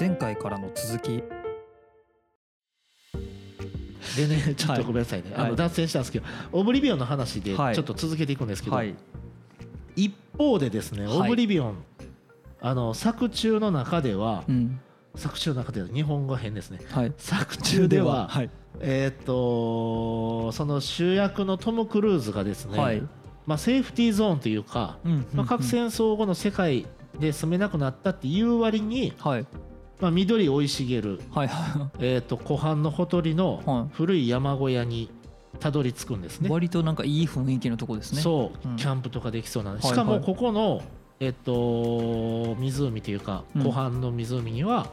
前回からの続き。でね ちょっとごめんなさいね、あはい。の脱線したんですけどオブリビオンの話でちはい。ょっと続けていくんですけど、はい。一方でですね、はい。オブリビオンあの作中の中では、うん。作中の中では日本語変ですね。はい。作中でははい。えーっとその主役のトム・クルーズがですね、はい。まあ、セーフティーゾーンというか、うん。まあ、核戦争後の世界で住めなくなったっていう割に、はいまあ、緑生い茂る、はいはえーっと湖畔のほとりはのい。古い山小屋にたどり着くんですね。い割となんかいい雰囲気のとこですね。そう、うん。キャンプとかできそうなしかもはい。ここの、えっと、湖というかうん。湖畔の湖には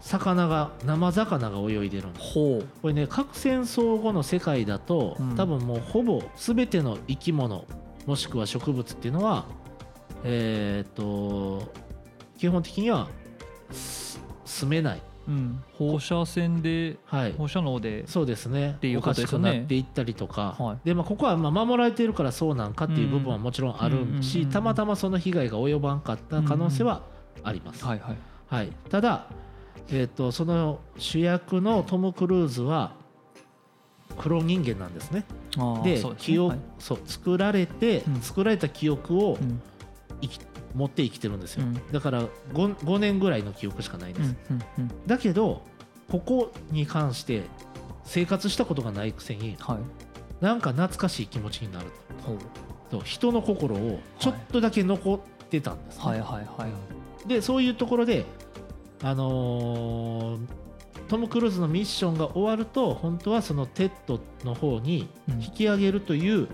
魚が生魚が泳いでるんです。これね核戦争後の世界だと、うん。多分もうほぼ全ての生き物もしくは植物っていうのはえーっと基本的にはす住めない。うん。放射線ではい。放射能で。そうですね。ていうおかしくことですよね。なっていったりとか、はい。でまあ、ここはまあ守られているからそうなんかっていう部分はもちろんあるしたまたまその被害が及ばんかった可能性はあります。はいはい。はい、ただ、えー、とその主役のトム・クルーズは黒人間なんですね。でね。記憶はい。そう作られて、うん。作られた記憶をうん。生き持って生きてるんですよ、うん。だから 5, 5年ぐらいの記憶しかないんです、うんうんうん。だけどここに関して生活したことがないくせにはい。なんか懐かしい気持ちになると。人の心をちょっとだけ残ってたんですね、はいはいはい。でそういうところであのートム・クルーズのミッションが終わると本当はそのテッドの方にうん。引き上げるという、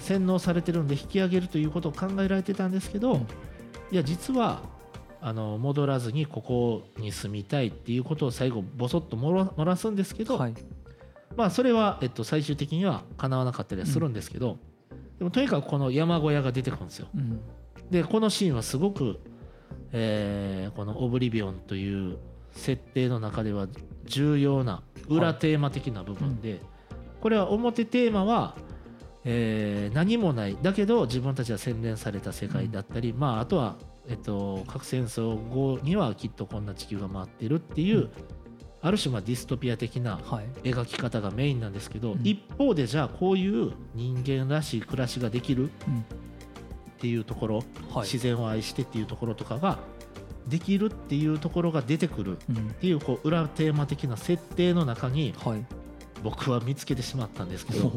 洗脳されてるんで引き上げるということを考えられてたんですけど、うん。いや実はあの戻らずにここに住みたいっていうことを最後ボソッと漏らすんですけど、はい。まあそれは、えっと、最終的には叶わなかったりはするんですけど、でもとにかくこの山小屋が出てくるんですよ。うん。でこのシーンはすごく、えーこの「オブリビオン」という設定の中では重要な裏テーマ的な部分で、これは表テーマは、えー何もない。だけど自分たちは洗練された世界だったり、まああとは、えっと、核戦争後にはきっとこんな地球が回ってるっていう、ある種まあディストピア的なはい。描き方がメインなんですけど、うん。一方でじゃあこういう人間らしい暮らしができるうん。っていうところ、はい。自然を愛してっていうところとかができるっていうところが出てくるっうん。ていうこう裏テーマ的な設定の中にはい。僕は見つけてしまったんですけど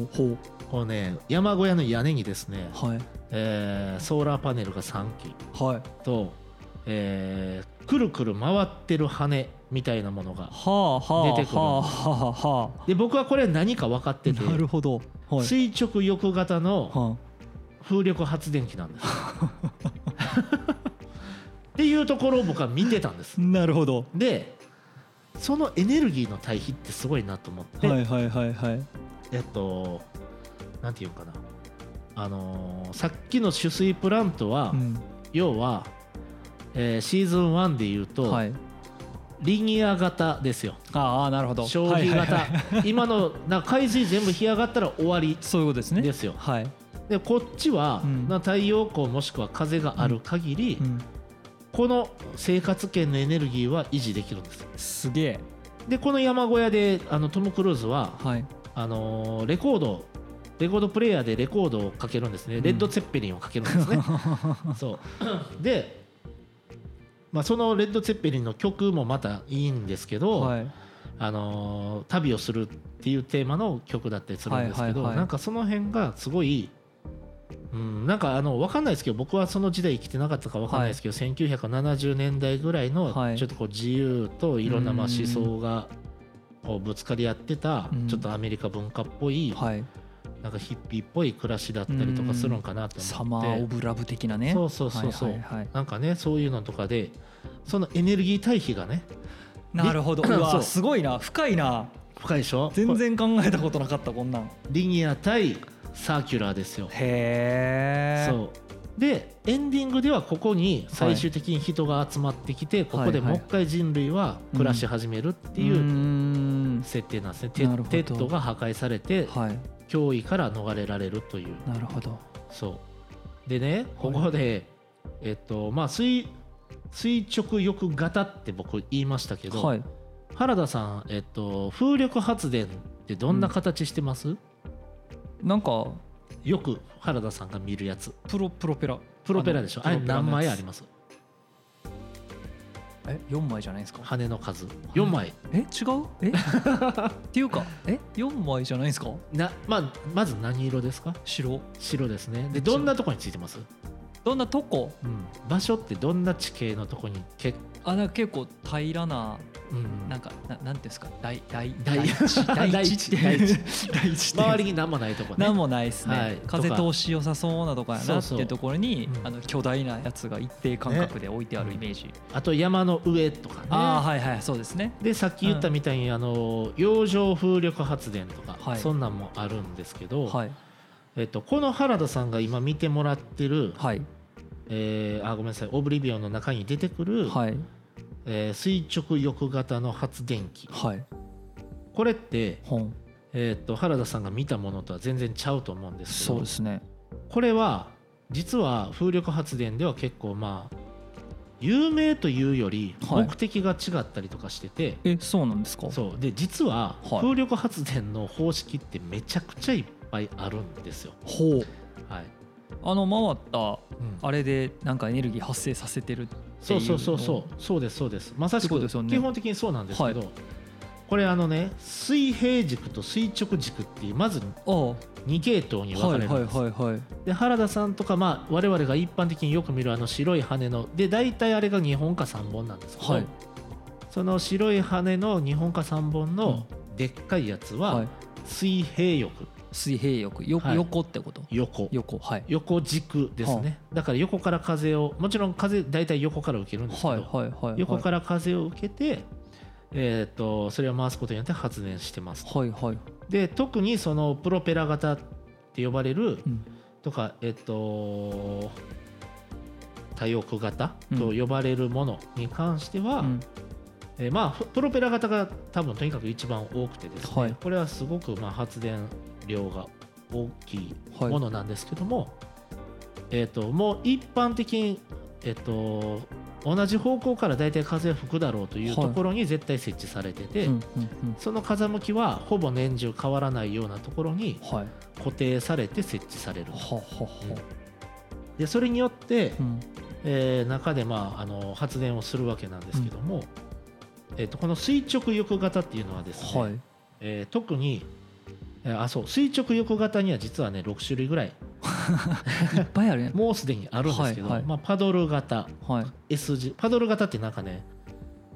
こうね山小屋の屋根にですね、はい。えーソーラーパネルが3基。はい。と、えーくるくる回ってる羽みたいなものがはあはあ出てくるはあはあ。はで僕はこれ何か分かっててあなるほど。はい。垂直翼型のは風力発電機なんです。っていうところを僕は見てたんです。あなるほど。でそのエネルギーの対比ってすごいなと思って、はいはいはいはい。えっとなんていうかな。あのーさっきの取水プラントは、うん。要は、えーシーズン1でいうと、はい。リニア型ですよ。ああなるほど。消費型、はいはいはい。今のなんか海水全部干上がったら終わりそういうことですね。ですよ。はい。でこっちは、うん。な太陽光もしくは風がある限り、うん。この生活圏のエネルギーは維持できるんです。すげえ。でこの山小屋であのトム・クルーズははい。あのーレコードレコードプレーヤーでレコードをかけるんですね、うん。レッド・ツェッペリンをかけるんですね。そう。で、まあ、そのレッド・ツェッペリンの曲もまたいいんですけど、はい。あのー旅をするっていうテーマの曲だったりするんですけど、はいはいはい。なんかその辺がすごい、うん、なんかあの分かんないですけど僕はその時代生きてなかったか分かんないですけど、1970年代ぐらいのはい。ちょっとこう自由といろんなまあうん思想がこうぶつかり合ってたうん。ちょっとアメリカ文化っぽいはいなんかヒッピーっぽい暮らしだったりとかするんかなとサ思って。マーオブラブ的なね。そうそうそうそう。はいはいはい。なんかねそういうのとかでそのエネルギー対比がねなるほど。うわすごいな。深いな。深いでしょ？全然考えたことなかったこんなん。リニア対サーキュラーですよ。へえそう。でエンディングではここに最終的に人が集まってきて、ここでもう一回人類は暮らし始めるっていううん。設定なんですね、テなるほど。テッドが破壊されてはい脅威から逃れられるという。なるほど。そう。でねここで、えっとまあ水垂直翼型って僕言いましたけど、はい。原田さん、えっと、風力発電ってどんな形してます、なんかよく原田さんが見るやつ。プロプロペラ。プロペラでしょ？あれ何枚あります？え四枚じゃないですか？羽の数。4枚。え違う？え？っていうかえ？四枚じゃないですか？な、まあ、まず何色ですか？白。白ですね。でどんなとこについてます、どんなとこ？うん、場所ってどんな地形のとこにけ、あなんか結構平らなうんなんかななんていうんですか？大大大。地。大 大地って地。大地。大地 って周りに何もないとこね。なんもないですね、はい。風通し良さそうなとこやそうそうなっていう。ところにうん。あの巨大なやつが一定間隔で置いてあるイメージ、あと山の上とかね。ああはいはいそうですね。でさっき言ったみたいに、あの洋上風力発電とか、はい。そんなんもあるんですけど、はい。えっと、この原田さんが今見てもらってる、はい。えーあごめんなさい。オブリビオンの中に出てくる、はいえー垂直翼型の発電機。はい。これって、本。えっと原田さんが見たものとは全然ちゃうと思うんですけどそうですね。これは実は風力発電では結構まあ有名というよりはい。目的が違ったりとかしてて、えそうなんですか？そう。で実ははい。風力発電の方式ってめちゃくちゃいっぱいあるんですよ。ほう。はいあの回ったうん。あれでなんかエネルギー発生させてるっていうそうそうそうそう。そうですそうです。まさしくね。基本的にそうなんですけど、これあのね水平軸と垂直軸っていうまずああ。2系統に分かはいはいれるんです、はいはいで原田さんとかまあ我々が一般的によく見るあの白い羽ので大体あれが2本か3本なんですけど、はい。その白い羽の2本か3本のでっかいやつははい。水平翼水平翼よはい。横ってこと？横。横はい。横軸ですね、だから横から風をもちろん風大体横から受けるんですけど、はいはいはい横から風を受けて、えー、とそれを回すことによって発電してますはいはい。で特にそのプロペラ型って呼ばれるうん。とかえっ、と多翼型と呼ばれるものに関しては、うん。えーまあふプロペラ型が多分とにかく一番多くてですね、はい。これはすごくまあ発電量が大きいはいものなんですけども、えー、ともう一般的に、えー、と同じ方向から大体風が吹くだろうというはいところに絶対設置されてて、うんうんうん。その風向きはほぼ年中変わらないようなところにはい。固定されて設置される。はははでそれによって、うん。えー中で、まあ、あの発電をするわけなんですけども、えー、とこの垂直翼型っていうのはですね、はい。えー特にえーあそう。垂直翼型には実はね6種類ぐらい。いっぱいあるね。もうすでにあるんですけど、はいはい。まあ、パドル型。はい。S 字。パドル型ってなんかね、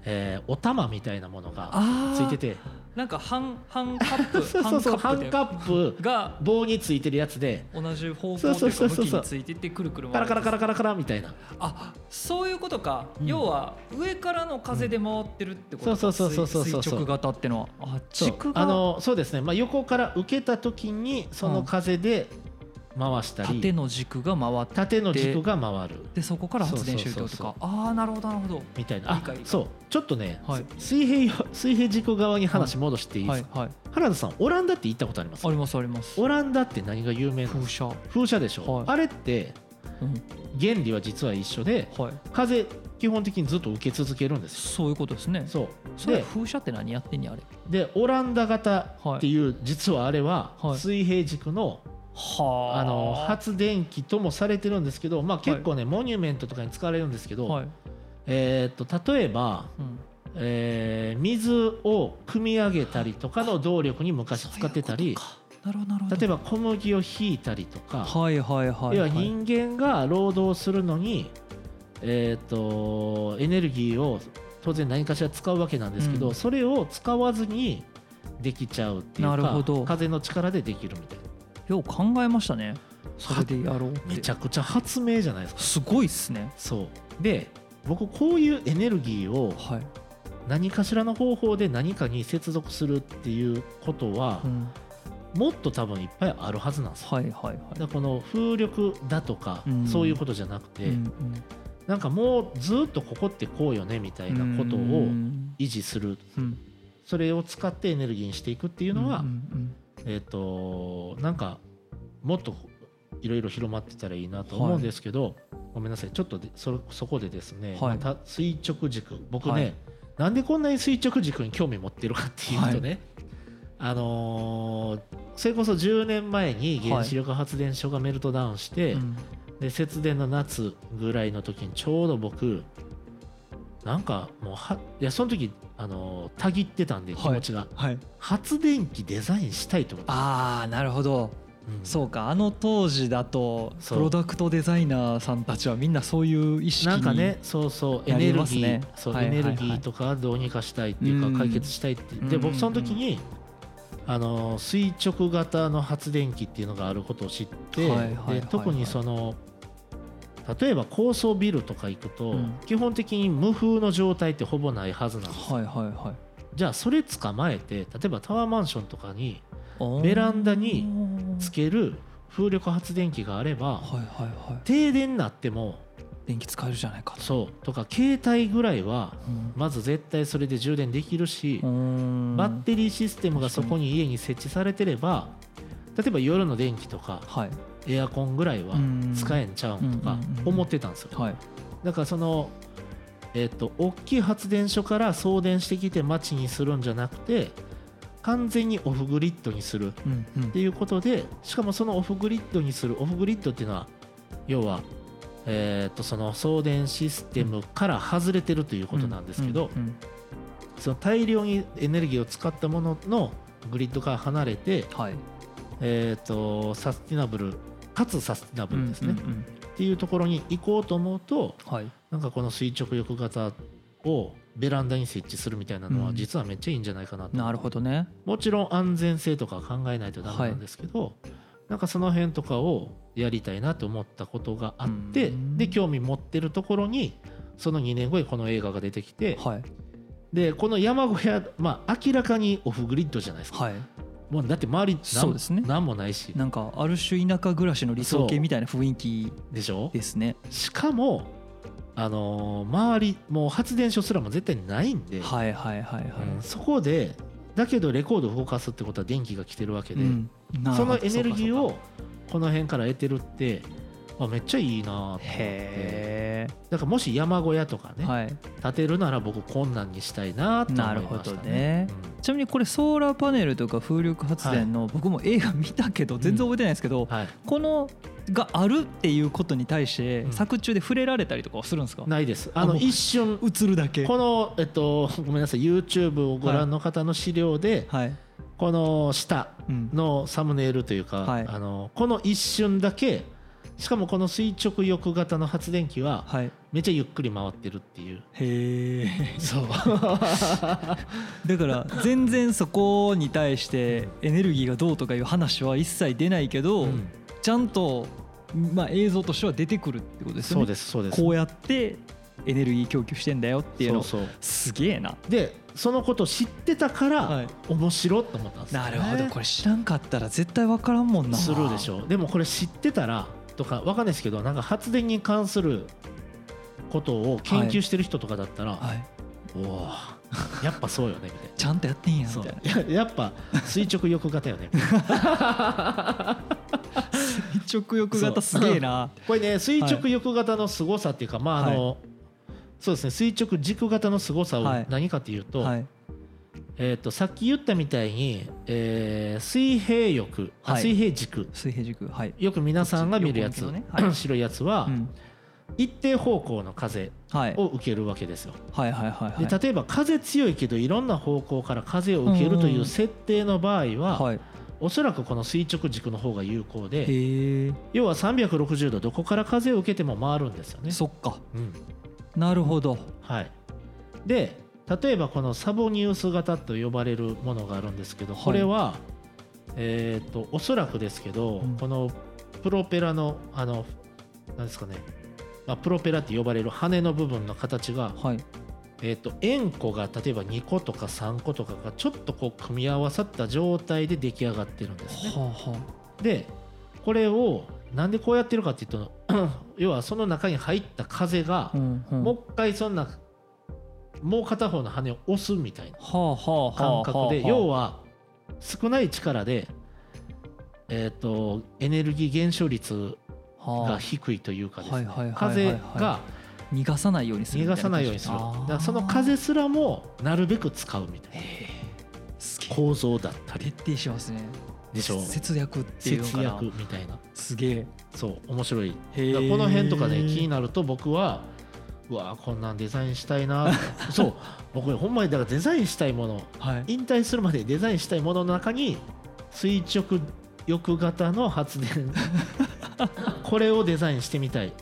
えーお玉みたいなものがあついててなんか半半カップ そうそう半カップが棒についてるやつで。同じ方向というか向きについてってくるくるカラカラカララカラカラみたいな。あそういうことか、うん。要は上からの風で回ってるってことか、そうそうそうそうそうそう。垂直型ってのは。あ軸があのそうですね、まあ、横から受けた時にその風で回したり、縦の軸が回って。縦の軸が回る。でそこから発電してるってことか。ああなるほどなるほど。みたいな。あそう。ちょっとね、はい。水平水平軸側に話戻していいですか、はいはい原田さんオランダって行ったことあります？ありますあります。オランダって何が有名なの？風車、風車でしょ、はい。あれってうん。原理は実は一緒ではい、風基本的にずっと受け続けるんですよ。そういうことですね。そう。それで風車って何やってんねんあれ。でオランダ型っていう、実はあれははい。水平軸のはあ。の発電機ともされてるんですけど、まあ、結構ね、モニュメントとかに使われるんですけど、はい、えー、と例えば、うん、えー水を汲み上げたりとかの動力に昔使ってたり例えば小麦をひいたりとか、はいはいはい、要ははい、人間が労働するのに、えー、とエネルギーを当然何かしら使うわけなんですけど、うん。それを使わずにできちゃうっていうかなるほど。風の力でできるみたいなよう考えましたね。それでやろうって。めちゃくちゃ発明じゃないですか。すごいっすね。そう。で僕こういうエネルギーをはい、何かしらの方法で何かに接続するっていうことはうん、もっと多分いっぱいあるはずなんですよ。はいはいはい。この風力だとかうん。そういうことじゃなくて、うんうん。なんかもうずっとここってこうよねみたいなことうをん。維持する。うん。それを使ってエネルギーにしていくっていうのは、うんうんえっ、となんかもっといろいろ広まってたらいいなと思うんですけど、ごめんなさい。ちょっとでそそこでですね、はい。また垂直軸。僕ね、はい。なんでこんなに垂直軸に興味持ってるかっていうとね、あのーそれこそ10年前に原子力発電所がメルトダウンして、うん。で節電の夏ぐらいの時にちょうど僕なんかもうはいやその時あのーたぎってたんで気持ちが、はい。発電機デザインしたいと思って、ああなるほど。うん。そうか。あの当時だとプロダクトデザイナーさんたちはみんなそういう意識になんかねそうそうエなネルギー、ねそう、はいはいはい。エネルギーとかどうにかしたいっていううん。か解決したいってでうん僕その時にあの垂直型の発電機っていうのがあることを知って、はいはいはいはい。で特にその例えば高層ビルとか行くと、うん。基本的に無風の状態ってほぼないはずなんです。よはいはいはい。じゃあそれ捕まえて例えばタワーマンションとかにベランダにつける風力発電機があればはいはいはい。停電になっても電気使えるじゃないかと。そう。とか携帯ぐらいはうん。まず絶対それで充電できるしバッテリーシステムがそこに家に設置されてれば例えば夜の電気とかはいエアコンぐらいはうん。使えんちゃうんとか思ってたんですよ。はい。だからそのえっと大きい発電所から送電してきて街にするんじゃなくて完全にオフグリッドにするっていうことでしかもそのオフグリッドにするオフグリッドっていうのは要は、えー、とその送電システムから外れてるということなんですけど、その大量にエネルギーを使ったもののグリッドから離れて、はい。えー、とサスティナブルかつサスティナブルですね、うんうんうん。っていうところに行こうと思うとはい。なんかこの垂直翼型をベランダに設置するみたいなのはうん。実はめっちゃいいんじゃないかなと。なるほどね。もちろん安全性とか考えないとダメなんですけど、なんかその辺とかをやりたいなと思ったことがあって、うん。で興味持ってるところにその2年後にこの映画が出てきて、はい。でこの山小屋まあ明らかにオフグリッドじゃないですか、はいもうだって周りそうですね。何もないし。なんかある種田舎暮らしの理想形みたいな雰囲気でしょ？ですね。しかもあのー周りもう発電所すらも絶対ないんで、はいはいはいはい。うんそこでだけどレコードを動かすってことは電気が来てるわけで、うん。そのエネルギーをこの辺から得てるってあめっちゃいいなと思って。へだからもし山小屋とかね、えはい。建てるなら僕こんなんにしたいなと思いましたね。なるほどね。ちなみにこれソーラーパネルとか風力発電の僕も映画見たけど全然覚えてないんですけどうん。はい。このがあるっていうことに対してうん。作中で触れられたりとかはするんですか？ないです。あの一瞬映るだけ。このえっとごめんなさい。YouTube をご覧の方の資料で、はい。この下うん。のサムネイルというか、はい。あのこの一瞬だけしかもこの垂直翼型の発電機ははい。めっちゃゆっくり回ってるっていう。へえそう。だから全然そこに対してエネルギーがどうとかいう話は一切出ないけど、うん。ちゃんと、まあ、映像としては出てくるってことですよね。そうですそうです。こうやってエネルギー供給してんだよっていうのそうそう。すげえな。でそのこと知ってたから、はい。面白いと思ったんですよ、ね、なるほど。これ知らんかったら絶対分からんもんな。するでしょ。でもこれ知ってたらとかわかんないですけどなんか発電に関することを研究してる人とかだったら、はい。おおやっぱそうよねみたいな。ちゃんとやってんやみたいな。ややっぱ垂直翼型よね。垂直翼型すげえな。これね垂直翼型の凄さっていうか、まああの、そうですね垂直軸型の凄さはい。を何かっていうと,、はいえー、とさっき言ったみたいに、えー水平翼、あはい。水平軸。水平軸はい、よく皆さんが見るやつ、ねはい。白いやつは、うん。一定方向の風はい、を受けるわけですよ。はいはいはいはい。で例えば風強いけどいろんな方向から風を受けるという設定の場合は、はい。おそらくこの垂直軸の方が有効で要は360度どこから風を受けても回るんですよね。そっか。うん。なるほど。はい、で例えばこのサボニウス型と呼ばれるものがあるんですけどはい。これは、えー、とおそらくですけど、うん。このプロペラのあのなんですかね、まあ、プロペラって呼ばれる羽の部分の形が、はい。えー、と円弧が例えば2個とか3個とかがちょっとこう組み合わさった状態で出来上がってるんですね。はあはでこれをなんでこうやってるかっていうと 要はその中に入った風があ、うんうん、もう一回そんなもう片方の羽を押すみたいなはあはあはあ感覚ではあ。要は少ない力でえっとエネルギー減少率はあ。低いというかですね。風が逃がさないようにする逃がさないようにする。だからその風すらもなるべく使うみたいな。構造だったり。徹底しますね。でしょ節約っていうの節約みたいな。すげえ。そう面白い。この辺とかね気になると僕はうわこんなんデザインしたいな そう僕ほんまにだからデザインしたいもの。はい。引退するまでデザインしたいものの中に垂直翼型の発電。これをデザインしてみたい。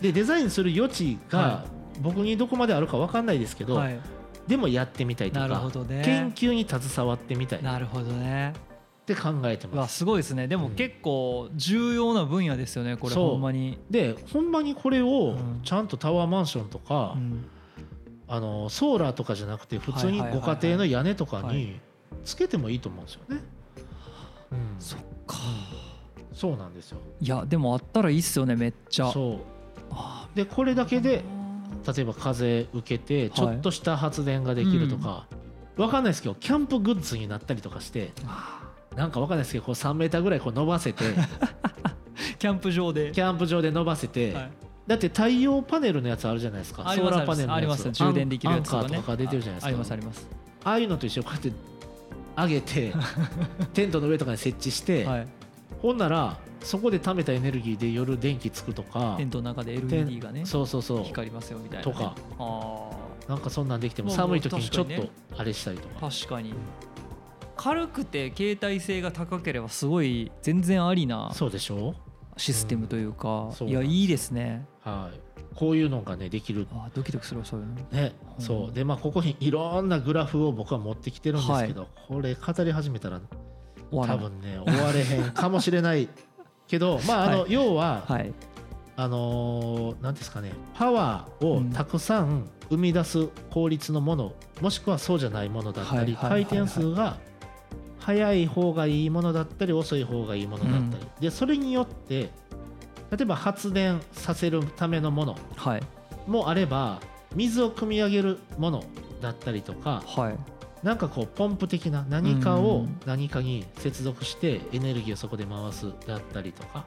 でデザインする余地がは僕にどこまであるか分かんないですけど、はい。でもやってみたいとなるかほどね。研究に携わってみたい。っなるほどねて考えてます。すごいですね。でもうん結構重要な分野ですよねこれほんまに。でほんまにこれをうん。ちゃんとタワーマンションとか、うん。あのソーラーとかじゃなくて普通にはいはいはいはい。ご家庭の屋根とかはい。につけてもいいと思うんですよね。うん、そっか。そうなんですよ。いやでもあったらいいっすよねめっちゃ。そあうでこれだけで例えば風受けてちょっとした発電ができるとか、わかんないですけどキャンプグッズになったりとかしてなんかわかんないですけどこう3メーターぐらいこう伸ばせて キャンプ場で。キャンプ場で伸ばせて、はい。だって太陽パネルのやつあるじゃないですか。ソーラーパネルのやつ。あります。充電できるやつとかね。カーとか出てるじゃないですか。あありますあります。ああいうのと一緒にこうやって上げて テントの上とかに設置して、はい。ほんならそこで貯めたエネルギーで夜電気つくとかテントの中で LED がねそうそうそう。光りますよみたいなね。とか。あなんかそんなんできても寒い時にちょっとあれしたりとか。ー確かに軽くて携帯性が高ければすごい全然ありなそうでしょ？システムというかそういやいいですね。はい。こういうのがねできる。あドキドキするわそういうの。ねうん。そう。でまあここにいろんなグラフを僕は持ってきてるんですけど、これ語り始めたら多分ね終われへんかもしれないけど まああの、は要は、はい。あのーなんですかねパワーをたくさん生み出す効率のもの、もしくはそうじゃないものだったり、はいはいはいはい。回転数が速い方がいいものだったり遅い方がいいものだったり、でそれによって例えば発電させるためのものはい。もあれば水を汲み上げるものだったりとかはい。なんかこうポンプ的な何かをうん。何かに接続してエネルギーをそこで回すだったりとか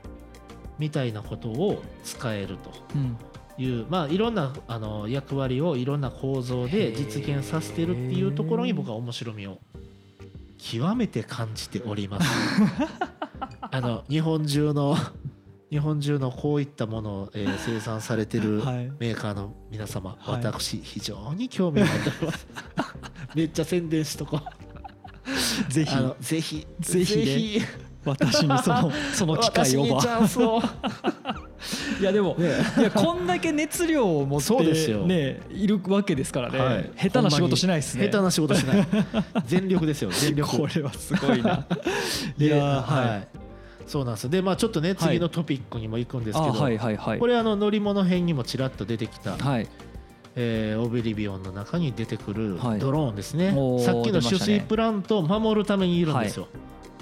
みたいなことを使えると。うん。いうまあいろんなあの役割をいろんな構造で実現させてるっていうところに僕は面白みを極めて感じております。あの日本中の 日本中のこういったものを、えー 生産されてるはいメーカーの皆様、はい私非常に興味を持っております。めっちゃ宣伝しとこう。ぜひあのぜひぜひねひ私にそのその機会をば私にチャンスを。いやでもね。いやこんだけ熱量を持ってそうですよ。ねいるわけですからね、はい。下手な仕事しないですね。下手な仕事しない。全力ですよ全力。これはすごいな。いでやーはい、はい。そうなんですでまあちょっとね次のトピックにも行くんですけど、あはいはいはい。これあの乗り物編にもちらっと出てきた、はい。えーオブリビオンの中に出てくるはい。ドローンですね、おーさっきの取水プラントを守るためにいるんですよ、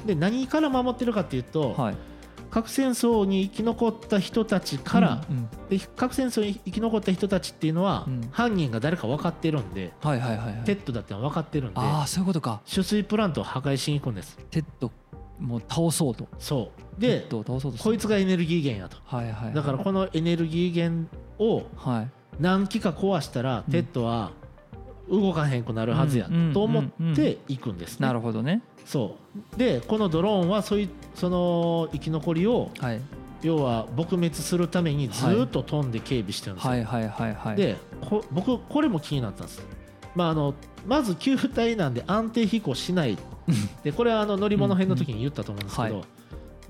で何から守ってるかっていうと、はい核戦争に生き残った人たちから、うんうん。で核戦争に生き残った人たちっていうのは、うん。犯人が誰か分かってるんで、はいはいはいはい。テッドだって分かってるんでああそういうことか。取水プラントを破壊しに行くんです。テッドもう倒そうと。そう。テでッドを倒そうとこいつがエネルギー源やと。はいはいはい。だからこのエネルギー源をはい。何機か壊したらうん。テッドは動かへんくなるはずやうんと思うんって行くんですね。なるほどねそう。でこのドローンはそういうその生き残りをはい。要は撲滅するためにずっと飛んで警備してるんですよ、はい。はい。はい。はい。でこ僕これも気になったんです、まあ、あのまず球体なんで安定飛行しない。でこれはあの乗り物編の時に言ったと思うんですけど、うん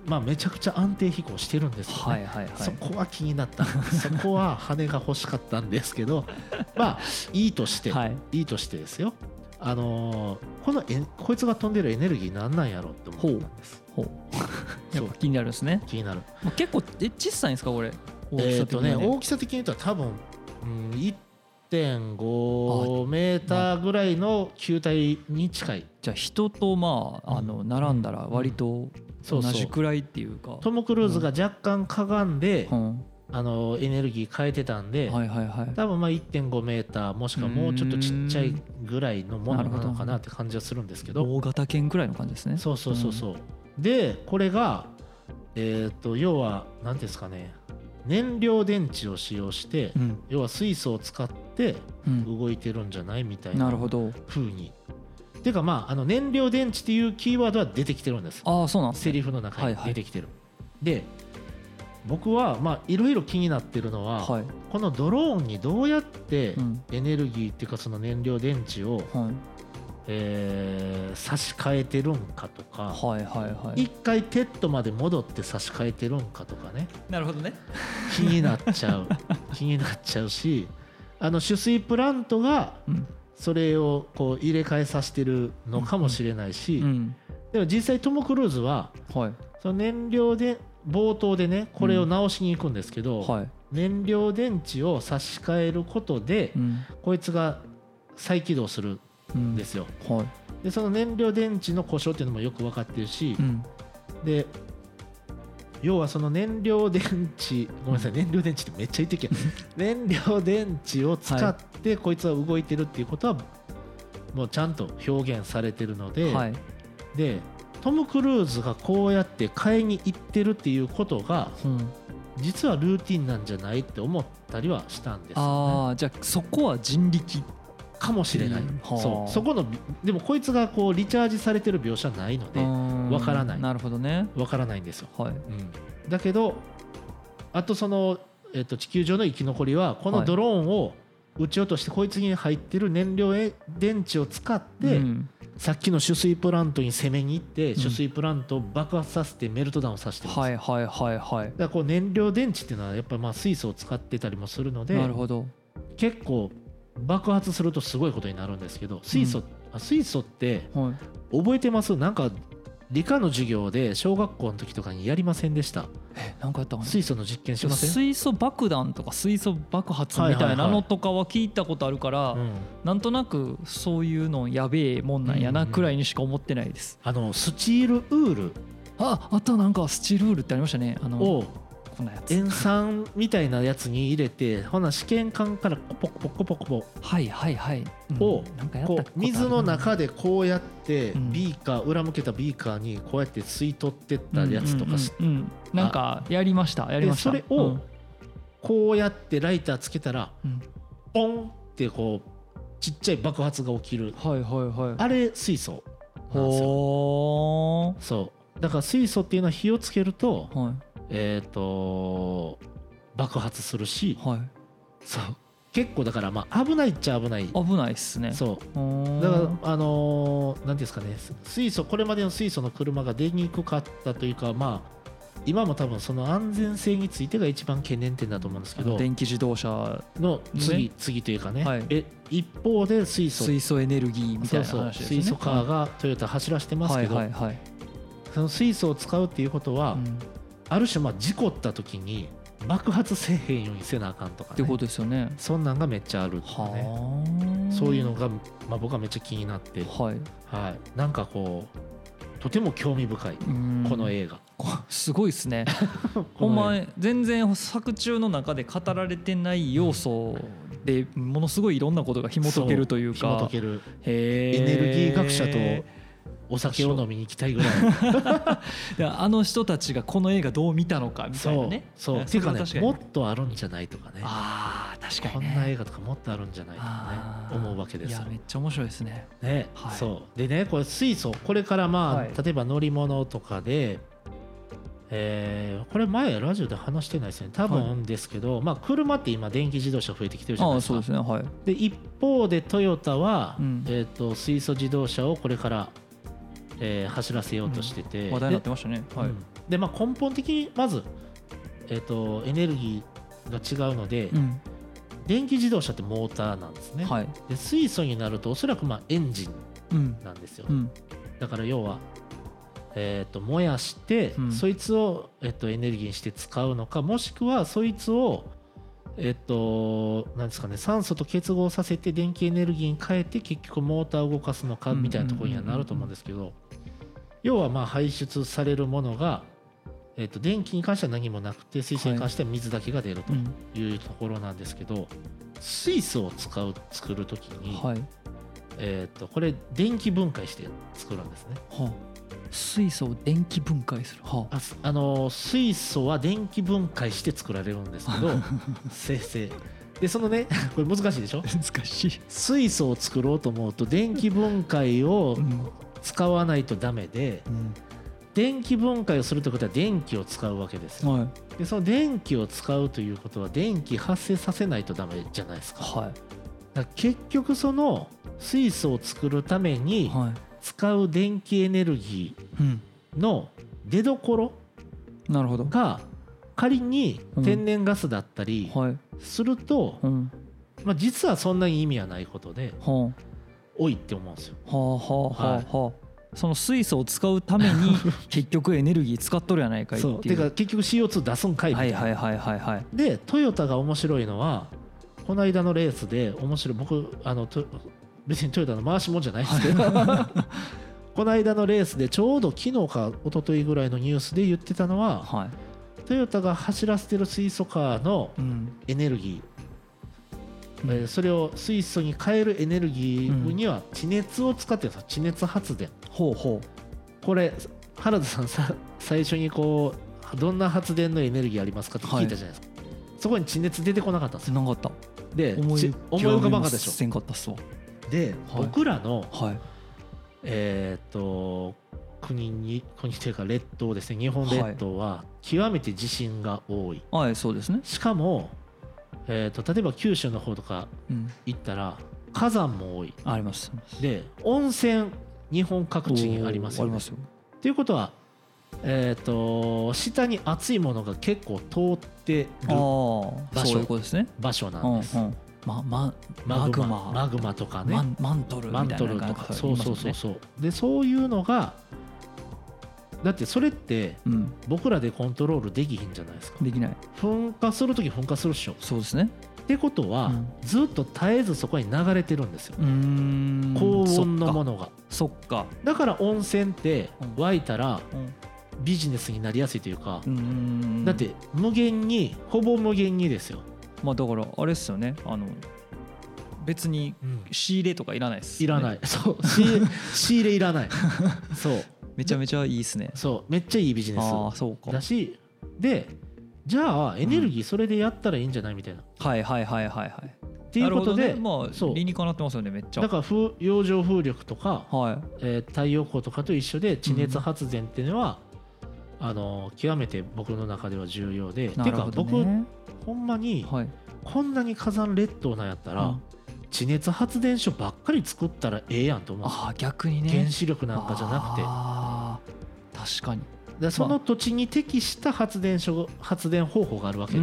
まあ、めちゃくちゃ安定飛行してるんですよね、はい。はい。はい。そこは気になった。そこは羽が欲しかったんですけどまあいいとして、はい。い、いとしてですよあのーこのえこいつが飛んでるエネルギーなんなんやろって思ったんです。ほう。やっぱ気になるんですね。気になる。まあ結構え小さいんですかこれ？大きえっ、とね。さ的には大きさ的に言うと多分、うん、1.5メーターぐらいの球体に近い。じゃあ人とまああの並んだら割と同そうそう。じくらいっていうか。トム・クルーズが若干かがんで、うんあのエネルギー変えてたんで、はいはいはい。多分まあ1.5メーターもしくはもうちょっとちっちゃいぐらいのものなのかなって感じはするんですけど。大型犬くらいの感じですね。そうそうそうそう、でこれがえー、と要は何ですかね。燃料電池を使用して、うん。要は水素を使ってうん。動いてるんじゃないみたいななるほど。風に。ていうかまああの燃料電池っていうキーワードは出てきてるんです。ああそうなんですセねリフの中にはいはい。出てきてる。で僕はまあいろいろ気になってるのは、はい。このドローンにどうやってうん。エネルギーっていうかその燃料電池を、はい。えー差し替えてるんかとか、はいはいはい。一回テッドまで戻って差し替えてるんかとかね。なるほどね。気になっちゃう。気になっちゃうしあの取水プラントがうん。それをこう入れ替えさせてるのかもしれないし、うん。でも実際トム・クルーズははい。その燃料で冒頭でねこれを直しに行くんですけど、はい。燃料電池を差し替えることで、うん。こいつが再起動するうんんですよ。はい。でその燃料電池の故障っていうのもよく分かってるし、うん。で要はその燃料電池ごめんなさい燃料電池ってめっちゃ言ってきや 燃料電池を使ってこいつは動いてるっていうことはもうちゃんと表現されてるので、はい。でトム・クルーズがこうやって買いに行ってるっていうことがうん。実はルーティンなんじゃないって思ったりはしたんですよ、ね、ああじゃあそこは人力かもしれない、はあ。そう。そこのでもこいつがこうリチャージされてる描写ないのでわわからない。なるほどね。わからないんですよ。はい。うん、だけどあとその、えっと地球上の生き残りはこのドローンを撃ち落としてこいつに入ってる燃料電池を使って、うん。さっきの取水プラントに攻めに行って、ん。取水プラントを爆発させてメルトダウンさせてるんです。よはいはいはいはい。だからこう燃料電池っていうのはやっぱまあ水素を使ってたりもするのでなるほど。結構爆発するとすごいことになるんですけど水素、あ水素ってはい。覚えてます？なんか理科の授業で小学校の時とかにやりませんでした。えなんかやったかな？水素の実験しません？水素爆弾とか水素爆発みたいなのとかは聞いたことあるから、うんなんとなくそういうのやべえもんなんやなうんうんくらいにしか思ってないです、あのスチールウール。ああとなんか。スチールウールってありましたね。あのをやつ。塩酸みたいなやつに入れてほな試験管からポコポコポコポコはいはいはい、うん。を水の中でこうやってうん。ビーカー裏向けたビーカーにこうやって吸い取ってったやつとかしうんうんうんなんかやりましたやりました。でそれをこうやってライターつけたらうん。うんポンってこうちっちゃい爆発が起きる。はいはいはい。あれ水素なんですよ。ほそう。だから水素っていうのは火をつけるとーはいえっと爆発するしはい。そう。結構だからまあ危ないっちゃ危ない。危ないっすね。そう。うだからあのーなんですかね水素これまでの水素の車が出にくかったというかまあ今も多分その安全性についてが一番懸念点だと思うんですけど電気自動車の次、ね。次というかね、はい。え一方で水素。水素エネルギーみたいうなそそう話ですね。水素カーがトヨタ走らせてますけど、はいはいはい。その水素を使うっていうことは、うんある種まあ事故った時に爆発せえへんようにせなあかんとか、ね、ってことですよね。そんなんがめっちゃあるとかね。はあ。そういうのが、まあ、僕はめっちゃ気になって、はい。はい、なんかこうとても興味深いうん。この映画、こすごいですね。ほこの映んま全然作中の中で語られてない要素でものすごいいろんなことが紐解けるという紐か解ける。へエネルギー学者といお酒を飲みに行きたいぐらい。やあの人たちがこの映画どう見たのかみたいそうなね。そういやっていうかねもっとあるんじゃないとかね。ああ確かこにね。んな映画とかもっとあるんじゃないとかね。思うわけですよ。いやめっちゃ面白いですね。ね、はい。そう。でねこれ水素これからまあ、はい。例えば乗り物とかでえーこれ前ラジオで話してないですね。多分ですけど、まあ車って今電気自動車増えてきてるじゃないですか。ああそうですね。はい。で一方でトヨタは、うん。えー、と水素自動車をこれから、えー走らせようとしてて、話題になってましたね。はい。でまあ、根本的にまず、えー、とエネルギーが違うので、うん。電気自動車ってモーターなんですね、はい。で水素になるとおそらくまあエンジンうん。なんですよ、うん。だから要は、えー、と燃やして、うん。そいつを、えー、とエネルギーにして使うのかもしくはそいつをえっ、となんですかね酸素と結合させて電気エネルギーに変えて結局モーターを動かすのかみたいなところにはなると思うんですけど要はまあ排出されるものが、えー、と電気に関しては何もなくて水素に関しては水だけが出るとうんいうところなんですけど、水素を使う作る時に、はい。えー、とこれ電気分解して作るんですね。はあ。水素を電気分解する。はあ。すあの水素は電気分解して作られるんですけど 生成。でそのねこれ難しいでしょ？難しい、水素を作ろうと思うと電気分解をうん使わないとダメで電気分解をするということは電気を使うわけですよ。はい。でその電気を使うということは電気発生させないとダメじゃないですか。はら結局その水素を作るためいにはい。使う電気エネルギうんーの出どころが仮にうん。天然ガスだったりはい。すると、うん。まあ、実はそんなに意味はないことでは多いって思うんですよ。あはあはあはあ。はあその水素を使うために 結局エネルギー使っとるやないかいっていう。そう。てか結局 CO2 出すんかいみたな。はいいはいはいはいはい。でトヨタが面白いのはこの間のレースで面白い僕あのト別にトヨタの回しもんじゃないですけど。この間のレースでちょうど昨日か一昨日ぐらいのニュースで言ってたのははい。トヨタが走らせてる水素カーのうん。エネルギー、えーそれを水素に変えるエネルギーには地熱を使ってるんですよ。地熱発電。ほうほこれ原田さんさ最初にこうどんな発電のエネルギーありますかって聞いたじゃないですか、そこに地熱出てこなかったんですよ。うなかった。で思いち思い浮かばんかったでしょせんかったっすわ。で、はい。僕らのはい。えーっと国に国というか列島ですね。日本列島は極めて地震が多い、はいそうですね。しかも、えーっと例えば九州の方とかうん。行ったら火山も多い。あります。で温泉日本各地にありますよ、ね、ありますよ。ということはえーっと下に熱いものが結構通ってる場所。そういうですね。場所なうんんです、うんままマグママグマ。マグマとかね。マントルみたいなマントルとかかそうそうそうそう。でそういうのがだってそれって僕らでコントロールできひんじゃないですか。うんできない。噴火する時噴火するっしょ。っそうですね。てことは、うん。ずっと絶えずそこに流れてるんですよ。うーん。高温のものが。そっか。だから温泉ってうん。湧いたらうん。ビジネスになりやすいというか、うーん。だって無限にほぼ無限にですよ、まあだからあれっすよね。あの別に仕入れとかいらないですいらない。そう。仕入れいらない。そうめちゃめちゃいいっすね。そうめっちゃいいビジネス。ああそうか。だしでじゃあエネルギーそれでやったらいいんじゃないみたいな、っはいはいはいはいはい。ていうことで、ね。まそう。あ理にかなってますよねめっちゃ。だから風洋上風力とか、はい。えー太陽光とかと一緒で地熱発電っていうのは、あの極めて僕の中では重要で、なるほどてか僕ねほんまにはい。こんなに火山列島なんやったら、うん地熱発電所ばっかり作ったらええやんと思う。ああ逆にね。原子力なんかじゃなくて。ああ確かに。でその土地に適した発電所発電方法があるわけで、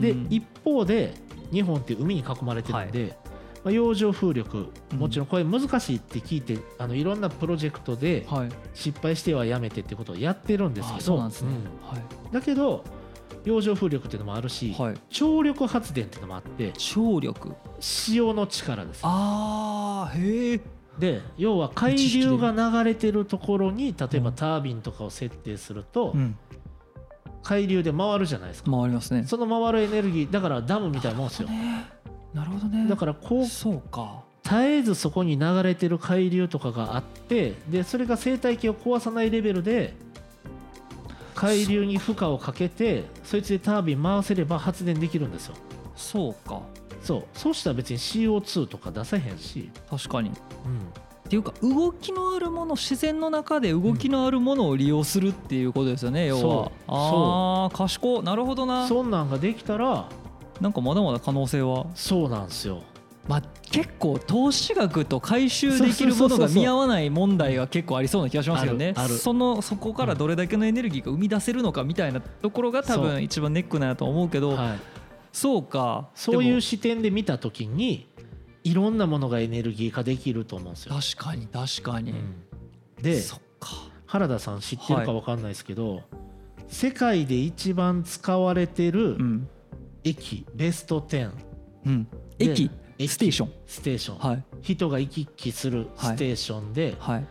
で一方で日本って海に囲まれてるんで、まあ、洋上風力うん。もちろんこれ難しいって聞いてあのいろんなプロジェクトではい。失敗してはやめてってことをやってるんですあけどそうなんですね。うん。はい。だけど洋上風力っていうのもあるし、はい。張力発電っていうのもあって張力？潮の力です。ああへえ。で要は海流が流れてるところに例えうんばタービンとかを設定するとうん。海流で回るじゃないですか、回りますね。その回るエネルギーだからダムみたいなもんですよ。ね。なるほどね。だからこうそうか。絶えずそこに流れてる海流とかがあってでそれが生態系を壊さないレベルで海流に負荷をかけてそいつでタービン回せれば発電できるんですよ。そうか。そう。そうしたら別に CO2 とか出せへんし、確かに。うん、っていうか動きのあるもの自然の中で動きのあるものを利用するっていうことですよね、要は。そう。ああ賢いなるほどな。そんなんができたらなんかまだまだ可能性は？そうなんですよまあ結構投資額と回収できるものが見合わない問題が結構ありそうな気がしますよね。そのそこからどれだけのエネルギーが生み出せるのかみたいなところが多分一番ネックなんやと思うけどはい、そうか。そういう視点で見た時にいろんなものがエネルギー化できると思うんですよ。確かに確かに、うん。で原田さん知ってるか分かんないですけど、世界で一番使われてるうん。駅、ベスト10うん。駅？ステーション。ステーション、はい。人が行き来するステーションで、はい。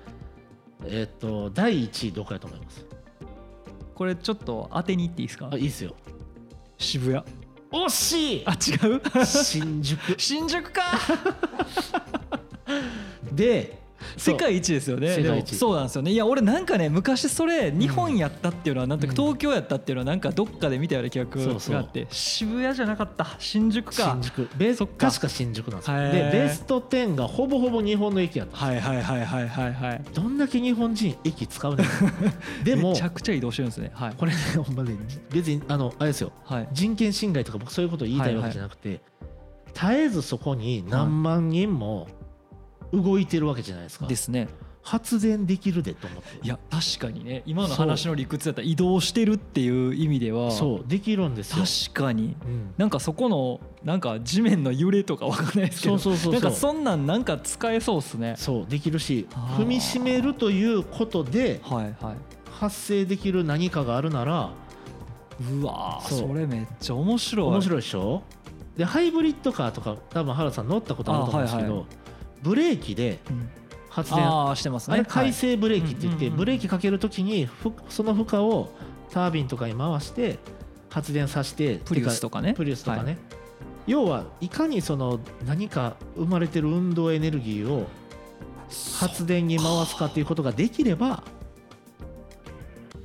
えっと第1位どこやと思います？これちょっと当てにいっていいですか？あいいですよ。渋谷。惜しい！あ違う？新宿。新宿か！で世界一ですよね。でもそうなんですよね。いや俺なんかね昔それ日本やったっていうのはなんとかうん。東京やったっていうのはなんかどっかで見たような記憶があって渋谷じゃなかった？新宿か。新宿。ベそっか。確か新宿なんですよ。でベスト10がほぼほぼ日本の駅やったはいはいはいはいはいはい。どんだけ日本人駅使うねん。でもめちゃくちゃ移動してるんですね。はい。これねほんまね別にあのあれですよ。はい。人権侵害とか僕そういうことを言いたいわけじゃなくて、絶えずそこに何万人も動いてるわけじゃないですか、ですね。発電できるでと思って。いや確かにね。今の話の理屈だったら移動してるっていう意味では。そう。できるんですよ、確かに。うん。なんかそこのなんか地面の揺れとかわかんないですけどそうそうそうなんかそんなんなんか使えそうっすね。そう。できるし踏みしめるということではいはい。発生できる何かがあるならうわーそう。それめっちゃ面白い。面白いでしょ？でハイブリッドカーとか多分原田さん乗ったことあると思うんですけど、あはいはブレーキでうん。発電。ああしてますね。あれ回生ブレーキって言って、ブレーキかけるときにふその負荷をタービンとかに回して発電させてプリウスとかね。プリウスとかね、はい。要はいかにその何か生まれてる運動エネルギーを発電に回すかっていうことができれば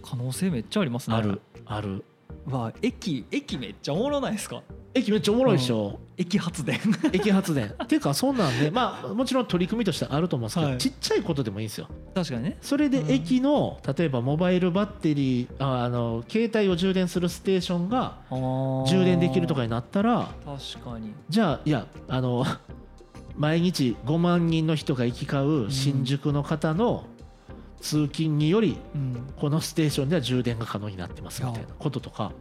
可能性めっちゃありますね。あるあるわ駅駅めっちゃおもろないですか？駅めっちゃおもろいでしょ、駅発電。駅発電。っ ていうかそんなんでまあもちろん取り組みとしてあると思うんですけど、はい。ちっちゃいことでもいいんですよ。確かにね。それでうん。駅の例えばモバイルバッテリーああの携帯を充電するステーションが充電できるとかになったら確かに。じゃあいやあの毎日5万人の人が行き交う新宿の方の通勤によりうん。このステーションでは充電が可能になってますみたいなこととか。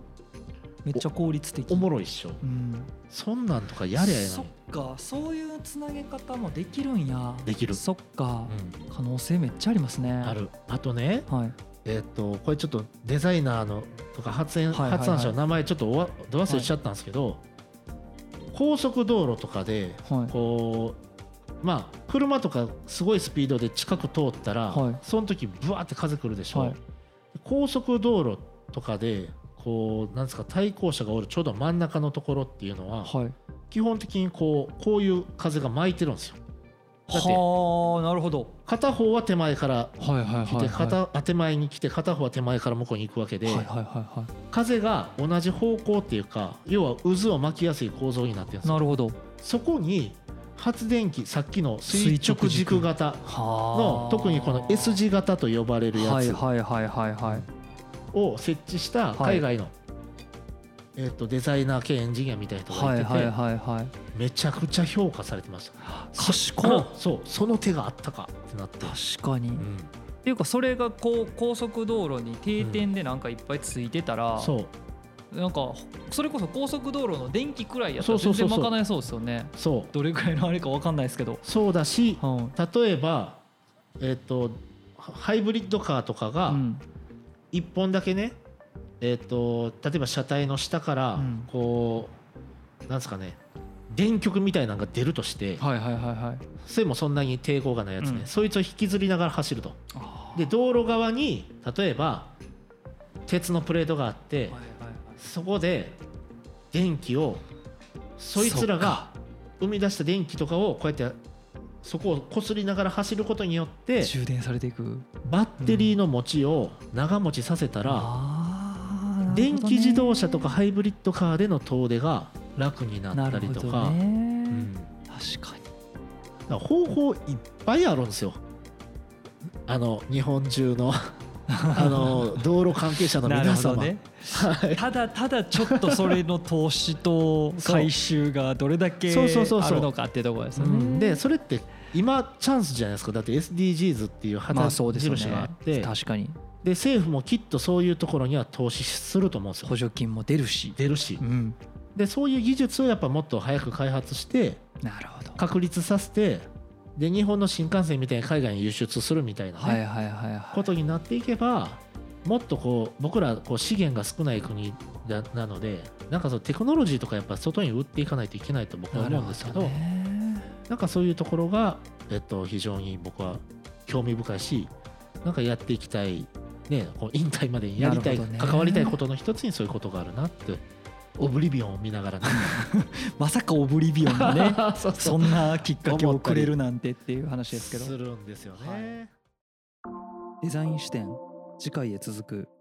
めっちゃ効率的。おもろいっしょ。うん。そんなんとかやりゃええそのっか。そういうつなげ方もできるんや。できる。そっか。に、可能性めっちゃありますね。うん、ある。あとねはい。えっとこれちょっとデザイナーのとか発煙はいはいはい。発案者の名前ちょっとおわど忘れしちゃったんですけど高速道路とかではい。こうまあ車とかすごいスピードで近く通ったら、はい。その時ブワーって風来るでしょ、はい。高速道路とかでこうなんですか対向車がおるちょうど真ん中のところっていうのははい。基本的にこうこういう風が巻いてるんですよ。だってはあなるほど。片方は手前から来て片あ手前に来て片方は手前から向こうに行くわけで、風が同じ方向っていうか要は渦を巻きやすい構造になってるんですなるほど。そこに発電機さっきの垂直軸型はの特にこの S 字型と呼ばれるやはいつはいはいはいはい。を設置した海外の、えっとデザイナー兼エンジニアみたいな人がてて、はいいはいはいはい。めちゃくちゃ評価されてました。賢っ。そうその手があったかってなって、確かに、っうん。ていうかそれがこう高速道路に定点でなんかいっぱいついてたら、そうなんかそれこそ高速道路の電気くらいやったら全然賄えそうですよね。そう。どれくらいのあれかわかんないですけど、そうだしうん。例えばえっ、とハイブリッドカーとかがうん。1本だけねえっ、と例えば車体の下からうん。こう、なんですかね電極みたいなのが出るとしてはいはいはいはい。それもそんなに抵抗がないやつね、うん。そいつを引きずりながら走ると。あで道路側に例えば鉄のプレートがあってはいそこで電気をそいつらが生み出した電気とかをこうやってそこをこすりながら走ることによって充電されていく。バッテリーの持ちを長持ちさせたら、電気自動車とかハイブリッドカーでの遠出が楽になったりとか、うん。だ確かに方法いっぱいあるんですよ。あの日本中のあの道路関係者の皆様、ね。はい。ただただちょっとそれの投資と回収がどれだけあるのかっていうところですようね。ん。でそれって今チャンスじゃないですか。だって SDGs っていうま旗あそうですよ印があねって、確かに。で政府もきっとそういうところには投資すると思うんですよ。補助金も出るし、出るし。うん、でそういう技術をやっぱもっと早く開発してなるほど。確立させてで日本の新幹線みたいに海外に輸出するみたいな、ねはいはいはいはことになっていけばもっとこう僕らこう資源が少ない国だなのでなんかそのテクノロジーとかやっぱ外に売っていかないといけないと僕い。は思うんですけどなんかそういうところが、えっと、非常に僕は興味深いしなんかやっていきたい、ね、こう引退までにやりたい、関わりたいことの一つにそういうことがあるなってオブリビオンを見ながらね。まさかオブリビオンがね そんなきっかけをくれるなんてっていう話ですけど。するんですよね、デザイン視点次回へ続く